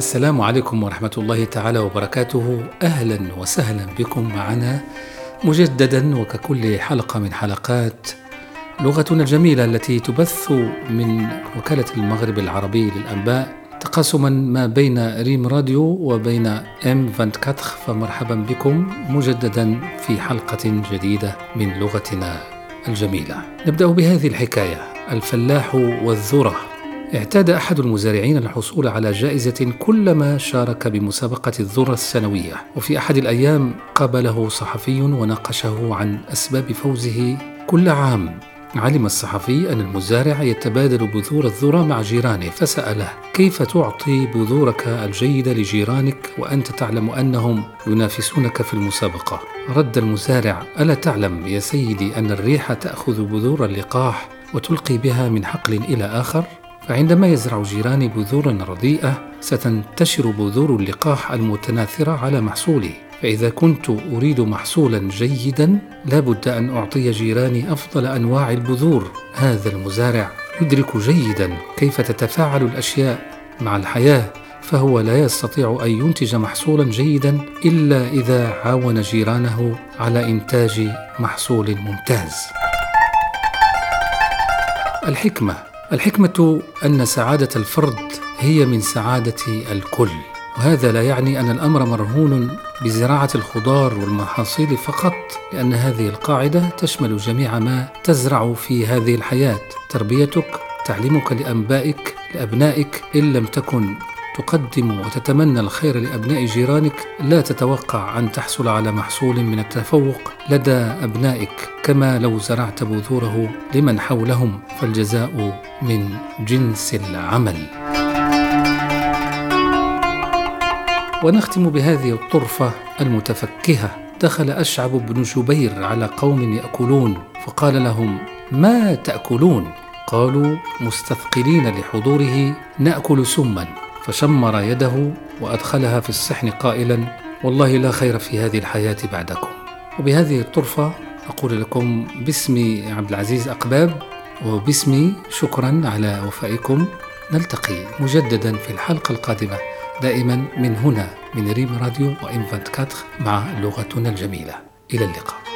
السلام عليكم ورحمة الله تعالى وبركاته. أهلا وسهلا بكم معنا مجددا وككل حلقة من حلقات لغتنا الجميلة التي تبث من وكالة المغرب العربي للأنباء تقاسما ما بين ريم راديو وبين إم 24 فمرحبا بكم مجددا في حلقة جديدة من لغتنا الجميلة. نبدأ بهذه الحكاية الفلاح والذرة. اعتاد أحد المزارعين الحصول على جائزة كلما شارك بمسابقة الذرة السنوية. وفي أحد الأيام قابله صحفي وناقشه عن أسباب فوزه كل عام. علم الصحفي أن المزارع يتبادل بذور الذرة مع جيرانه فسأله كيف تعطي بذورك الجيدة لجيرانك وأنت تعلم أنهم ينافسونك في المسابقة؟ رد المزارع ألا تعلم يا سيدي أن الريح تأخذ بذور اللقاح وتلقي بها من حقل إلى آخر؟ فعندما يزرع جيراني بذورا رديئة ستنتشر بذور اللقاح المتناثرة على محصولي فإذا كنت أريد محصولا جيدا لابد أن أعطي جيراني أفضل أنواع البذور. هذا المزارع يدرك جيدا كيف تتفاعل الأشياء مع الحياة فهو لا يستطيع أن ينتج محصولا جيدا إلا إذا عاون جيرانه على إنتاج محصول ممتاز. الحكمة الحكمة أن سعادة الفرد هي من سعادة الكل وهذا لا يعني أن الأمر مرهون بزراعة الخضار والمحاصيل فقط لأن هذه القاعدة تشمل جميع ما تزرع في هذه الحياة. تربيتك تعليمك لأنبائك لأبنائك إن لم تكن تقدم وتتمنى الخير لأبناء جيرانك. لا تتوقع أن تحصل على محصول من التفوق لدى أبنائك. كما لو زرعت بذوره لمن حولهم فالجزاء من جنس العمل. ونختم بهذه الطرفة المتفكهة. دخل أشعب بن جبير على قوم يأكلون فقال لهم ما تأكلون؟ قالوا مستثقلين لحضوره نأكل سما. فشمر يده وأدخلها في الصحن قائلا والله لا خير في هذه الحياة بعدكم. وبهذه الطرفة أقول لكم باسمي عبد العزيز أقباب وباسمي شكرا على وفائكم. نلتقي مجددا في الحلقة القادمة دائما من هنا من ريم راديو وإنفانت كاتخ مع لغتنا الجميلة. إلى اللقاء.